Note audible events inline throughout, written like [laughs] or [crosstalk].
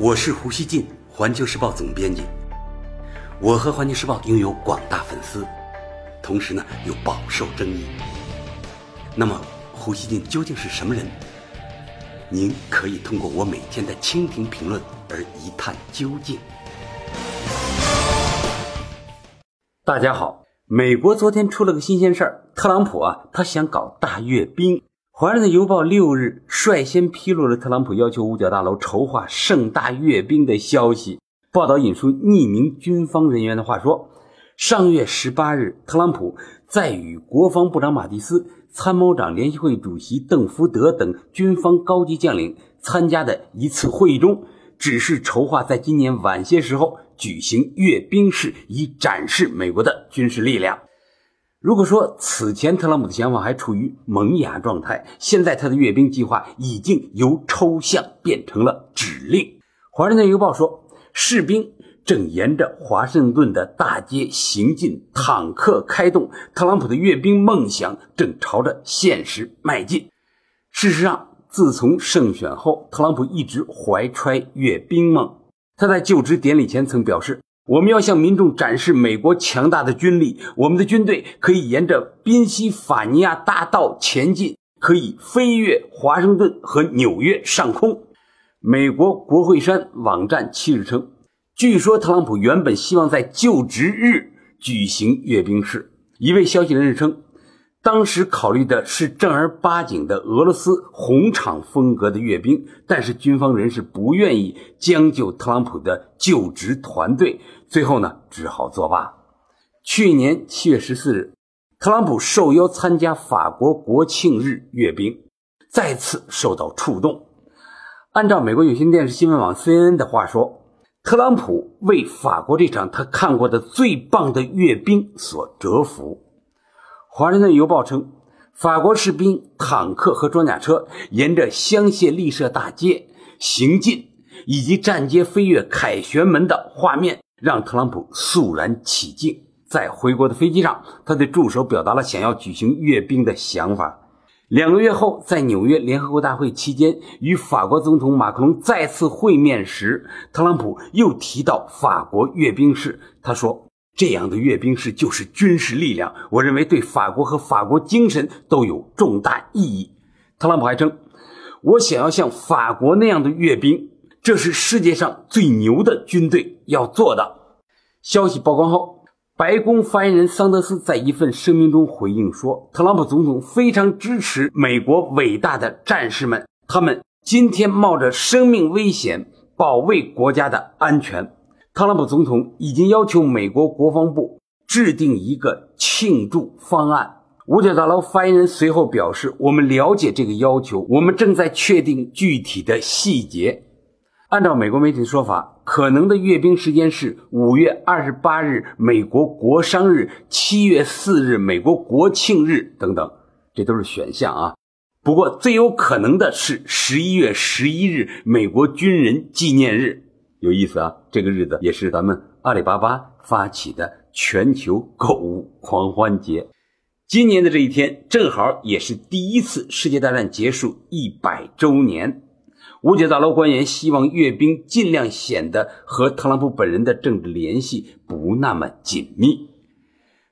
我是胡锡进，环球时报总编辑。我和环球时报拥有广大粉丝，同时呢又饱受争议。那么，胡锡进究竟是什么人？您可以通过我每天的蜻蜓评论而一探究竟。大家好，美国昨天出了个新鲜事儿，特朗普啊，他想搞大阅兵。《华盛顿邮报》六日率先披露了特朗普要求五角大楼筹划盛大阅兵的消息。报道引述匿名军方人员的话说：“上月十八日，特朗普在与国防部长马蒂斯、参谋长联席会主席邓福德等军方高级将领参加的一次会议中，指示筹划在今年晚些时候举行阅兵式，以展示美国的军事力量。”如果说此前特朗普的想法还处于萌芽状态，现在他的阅兵计划已经由抽象变成了指令。《华盛顿邮报》说，士兵正沿着华盛顿的大街行进，坦克开动，特朗普的阅兵梦想正朝着现实迈进。事实上，自从胜选后，特朗普一直怀揣阅兵梦。他在就职典礼前曾表示。我们要向民众展示美国强大的军力。我们的军队可以沿着宾夕法尼亚大道前进，可以飞越华盛顿和纽约上空。美国国会山网站七日称，据说特朗普原本希望在就职日举行阅兵式。一位消息人士称。当时考虑的是正儿八经的俄罗斯红场风格的阅兵，但是军方人士不愿意将就特朗普的就职团队，最后呢只好作罢。去年七月十四日，特朗普受邀参加法国国庆日阅兵，再次受到触动。按照美国有线电视新闻网 CNN 的话说，特朗普为法国这场他看过的最棒的阅兵所折服。华盛顿邮报称，法国士兵、坦克和装甲车沿着香榭丽舍大街行进，以及站街飞越凯旋门的画面，让特朗普肃然起敬。在回国的飞机上，他对助手表达了想要举行阅兵的想法。两个月后，在纽约联合国大会期间，与法国总统马克龙再次会面时，特朗普又提到法国阅兵式。他说。这样的阅兵式就是军事力量，我认为对法国和法国精神都有重大意义。特朗普还称，我想要像法国那样的阅兵，这是世界上最牛的军队要做的。消息曝光后，白宫发言人桑德斯在一份声明中回应说，特朗普总统非常支持美国伟大的战士们，他们今天冒着生命危险保卫国家的安全。特朗普总统已经要求美国国防部制定一个庆祝方案。五角大楼发言人随后表示：“我们了解这个要求，我们正在确定具体的细节。”按照美国媒体的说法，可能的阅兵时间是五月二十八日美国国殇日、七月四日美国国庆日等等，这都是选项啊。不过最有可能的是十一月十一日美国军人纪念日。有意思啊！这个日子也是咱们阿里巴巴发起的全球购物狂欢节。今年的这一天正好也是第一次世界大战结束一百周年。五角大楼官员希望阅兵尽量显得和特朗普本人的政治联系不那么紧密。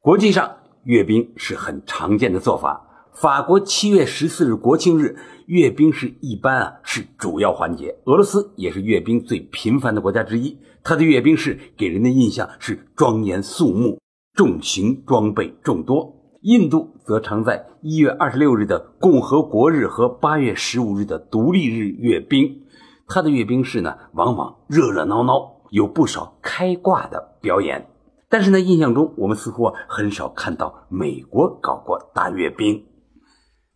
国际上阅兵是很常见的做法。法国七月十四日国庆日阅兵式一般啊是主要环节。俄罗斯也是阅兵最频繁的国家之一，它的阅兵式给人的印象是庄严肃穆、重型装备众多。印度则常在一月二十六日的共和国日和八月十五日的独立日阅兵，它的阅兵式呢往往热热闹闹，有不少开挂的表演。但是呢，印象中我们似乎很少看到美国搞过大阅兵。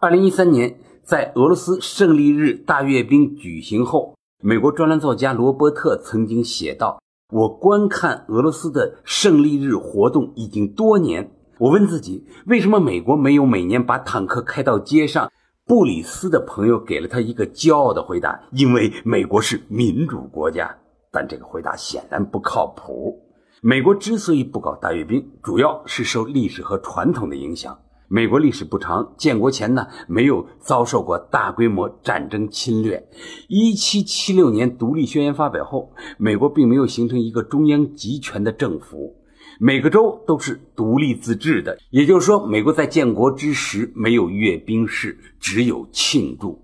二零一三年，在俄罗斯胜利日大阅兵举行后，美国专栏作家罗伯特曾经写道：“我观看俄罗斯的胜利日活动已经多年。我问自己，为什么美国没有每年把坦克开到街上？”布里斯的朋友给了他一个骄傲的回答：“因为美国是民主国家。”但这个回答显然不靠谱。美国之所以不搞大阅兵，主要是受历史和传统的影响。美国历史不长，建国前呢没有遭受过大规模战争侵略。一七七六年独立宣言发表后，美国并没有形成一个中央集权的政府，每个州都是独立自治的。也就是说，美国在建国之时没有阅兵式，只有庆祝。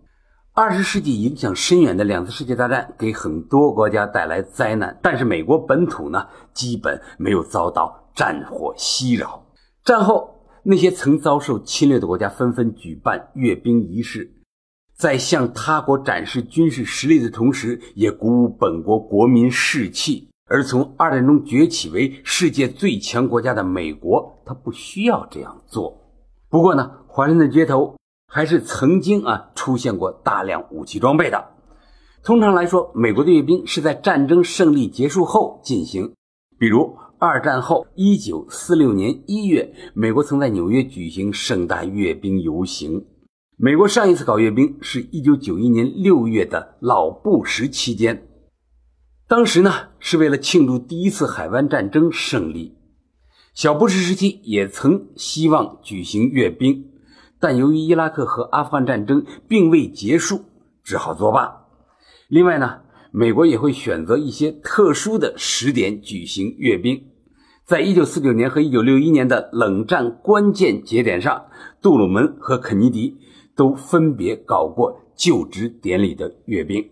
二十世纪影响深远的两次世界大战给很多国家带来灾难，但是美国本土呢基本没有遭到战火袭扰。战后。那些曾遭受侵略的国家纷纷举办阅兵仪式，在向他国展示军事实力的同时，也鼓舞本国国民士气。而从二战中崛起为世界最强国家的美国，他不需要这样做。不过呢，华盛顿街头还是曾经啊出现过大量武器装备的。通常来说，美国的阅兵是在战争胜利结束后进行，比如。二战后，一九四六年一月，美国曾在纽约举行盛大阅兵游行。美国上一次搞阅兵是一九九一年六月的老布什期间，当时呢是为了庆祝第一次海湾战争胜利。小布什时期也曾希望举行阅兵，但由于伊拉克和阿富汗战争并未结束，只好作罢。另外呢。美国也会选择一些特殊的时点举行阅兵，在一九四九年和一九六一年的冷战关键节点上，杜鲁门和肯尼迪都分别搞过就职典礼的阅兵。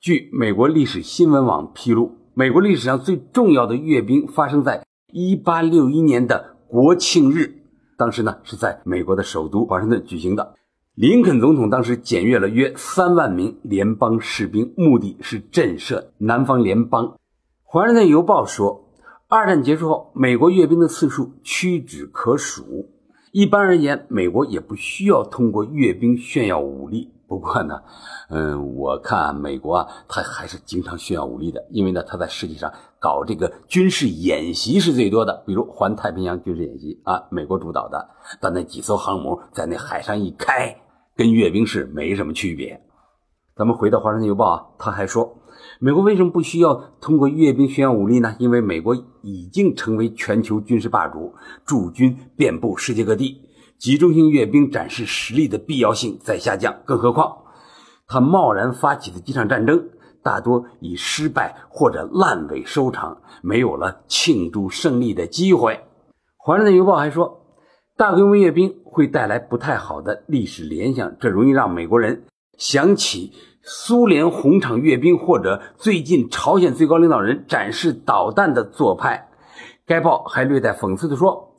据美国历史新闻网披露，美国历史上最重要的阅兵发生在一八六一年的国庆日，当时呢是在美国的首都华盛顿举行的。林肯总统当时检阅了约三万名联邦士兵，目的是震慑南方联邦。华盛顿邮报说，二战结束后，美国阅兵的次数屈指可数。一般而言，美国也不需要通过阅兵炫耀武力。不过呢，嗯，我看美国啊，他还是经常炫耀武力的，因为呢，他在世界上搞这个军事演习是最多的。比如环太平洋军事演习啊，美国主导的，把那几艘航母在那海上一开。跟阅兵式没什么区别。咱们回到《华盛顿邮报》啊，他还说，美国为什么不需要通过阅兵炫耀武力呢？因为美国已经成为全球军事霸主，驻军遍布世界各地，集中性阅兵展示实力的必要性在下降。更何况，他贸然发起的几场战争，大多以失败或者烂尾收场，没有了庆祝胜利的机会。《华盛顿邮报》还说。大规模阅兵会带来不太好的历史联想，这容易让美国人想起苏联红场阅兵，或者最近朝鲜最高领导人展示导弹的做派。该报还略带讽刺地说，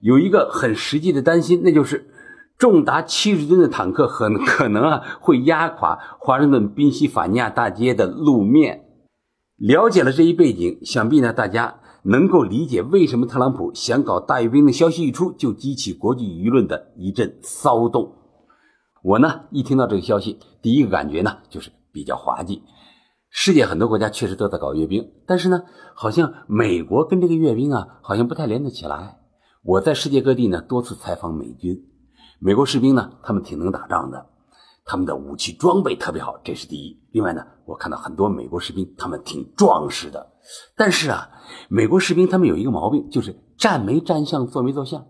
有一个很实际的担心，那就是重达七十吨的坦克很 [laughs] 可能啊会压垮华盛顿宾夕法尼亚大街的路面。了解了这一背景，想必呢大家。能够理解为什么特朗普想搞大阅兵的消息一出就激起国际舆论的一阵骚动。我呢一听到这个消息，第一个感觉呢就是比较滑稽。世界很多国家确实都在搞阅兵，但是呢，好像美国跟这个阅兵啊好像不太连得起来。我在世界各地呢多次采访美军，美国士兵呢他们挺能打仗的。他们的武器装备特别好，这是第一。另外呢，我看到很多美国士兵，他们挺壮实的。但是啊，美国士兵他们有一个毛病，就是站没站相，坐没坐相。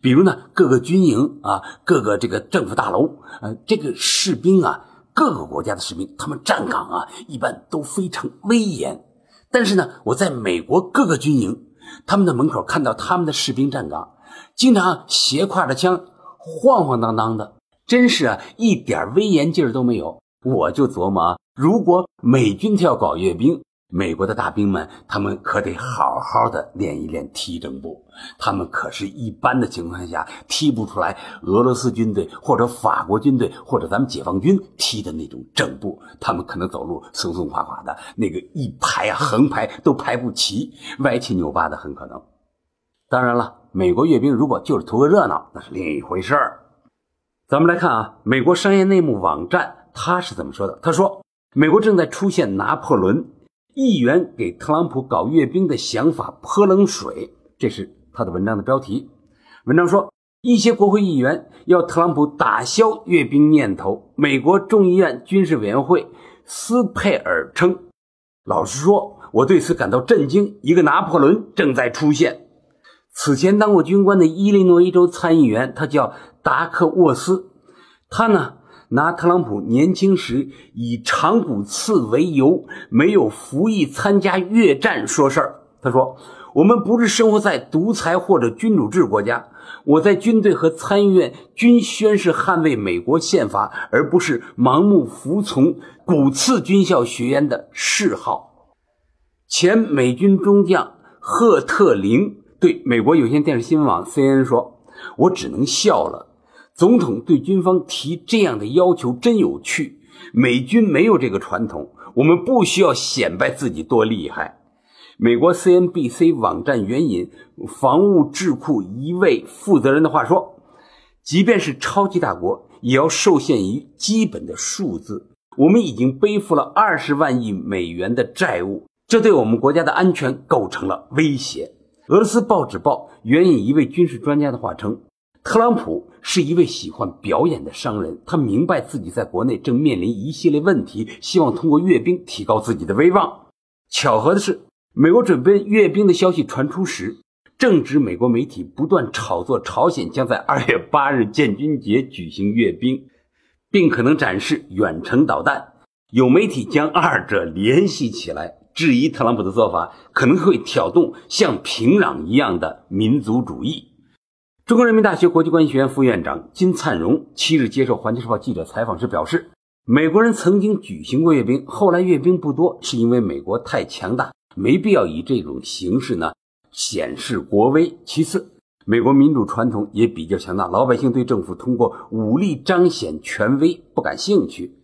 比如呢，各个军营啊，各个这个政府大楼，呃，这个士兵啊，各个国家的士兵，他们站岗啊，一般都非常威严。但是呢，我在美国各个军营，他们在门口看到他们的士兵站岗，经常斜挎着枪，晃晃荡荡的。真是啊，一点威严劲儿都没有。我就琢磨啊，如果美军他要搞阅兵，美国的大兵们他们可得好好的练一练踢正步。他们可是一般的情况下踢不出来俄罗斯军队或者法国军队或者咱们解放军踢的那种正步。他们可能走路松松垮垮的，那个一排啊横排都排不齐，歪七扭八的很可能。当然了，美国阅兵如果就是图个热闹，那是另一回事儿。咱们来看啊，美国商业内幕网站他是怎么说的？他说，美国正在出现拿破仑，议员给特朗普搞阅兵的想法泼冷水，这是他的文章的标题。文章说，一些国会议员要特朗普打消阅兵念头。美国众议院军事委员会斯佩尔称，老实说，我对此感到震惊，一个拿破仑正在出现。此前当过军官的伊利诺伊州参议员，他叫达克沃斯，他呢拿特朗普年轻时以长骨刺为由没有服役参加越战说事儿。他说：“我们不是生活在独裁或者君主制国家。”我在军队和参议院均宣誓捍卫美国宪法，而不是盲目服从古次军校学员的嗜好。前美军中将赫特林对美国有线电视新闻网 CNN 说：“我只能笑了。总统对军方提这样的要求真有趣。美军没有这个传统，我们不需要显摆自己多厉害。”美国 CNBC 网站援引防务智库一位负责人的话说：“即便是超级大国，也要受限于基本的数字。我们已经背负了二十万亿美元的债务，这对我们国家的安全构成了威胁。”俄罗斯报纸报援引一位军事专家的话称：“特朗普是一位喜欢表演的商人，他明白自己在国内正面临一系列问题，希望通过阅兵提高自己的威望。巧合的是。”美国准备阅兵的消息传出时，正值美国媒体不断炒作朝鲜将在二月八日建军节举行阅兵，并可能展示远程导弹。有媒体将二者联系起来，质疑特朗普的做法可能会挑动像平壤一样的民族主义。中国人民大学国际关系学院副院长金灿荣七日接受《环球时报》记者采访时表示，美国人曾经举行过阅兵，后来阅兵不多，是因为美国太强大。没必要以这种形式呢显示国威。其次，美国民主传统也比较强大，老百姓对政府通过武力彰显权威不感兴趣。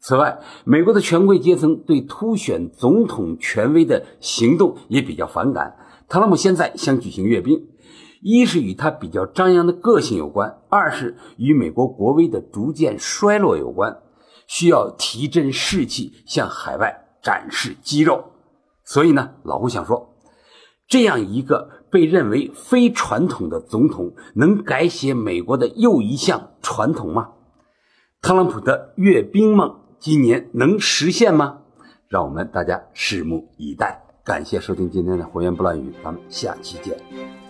此外，美国的权贵阶层对凸显总统权威的行动也比较反感。特朗普现在想举行阅兵，一是与他比较张扬的个性有关，二是与美国国威的逐渐衰落有关，需要提振士气，向海外展示肌肉。所以呢，老胡想说，这样一个被认为非传统的总统，能改写美国的又一项传统吗？特朗普的阅兵梦今年能实现吗？让我们大家拭目以待。感谢收听今天的《胡言不乱语》，咱们下期见。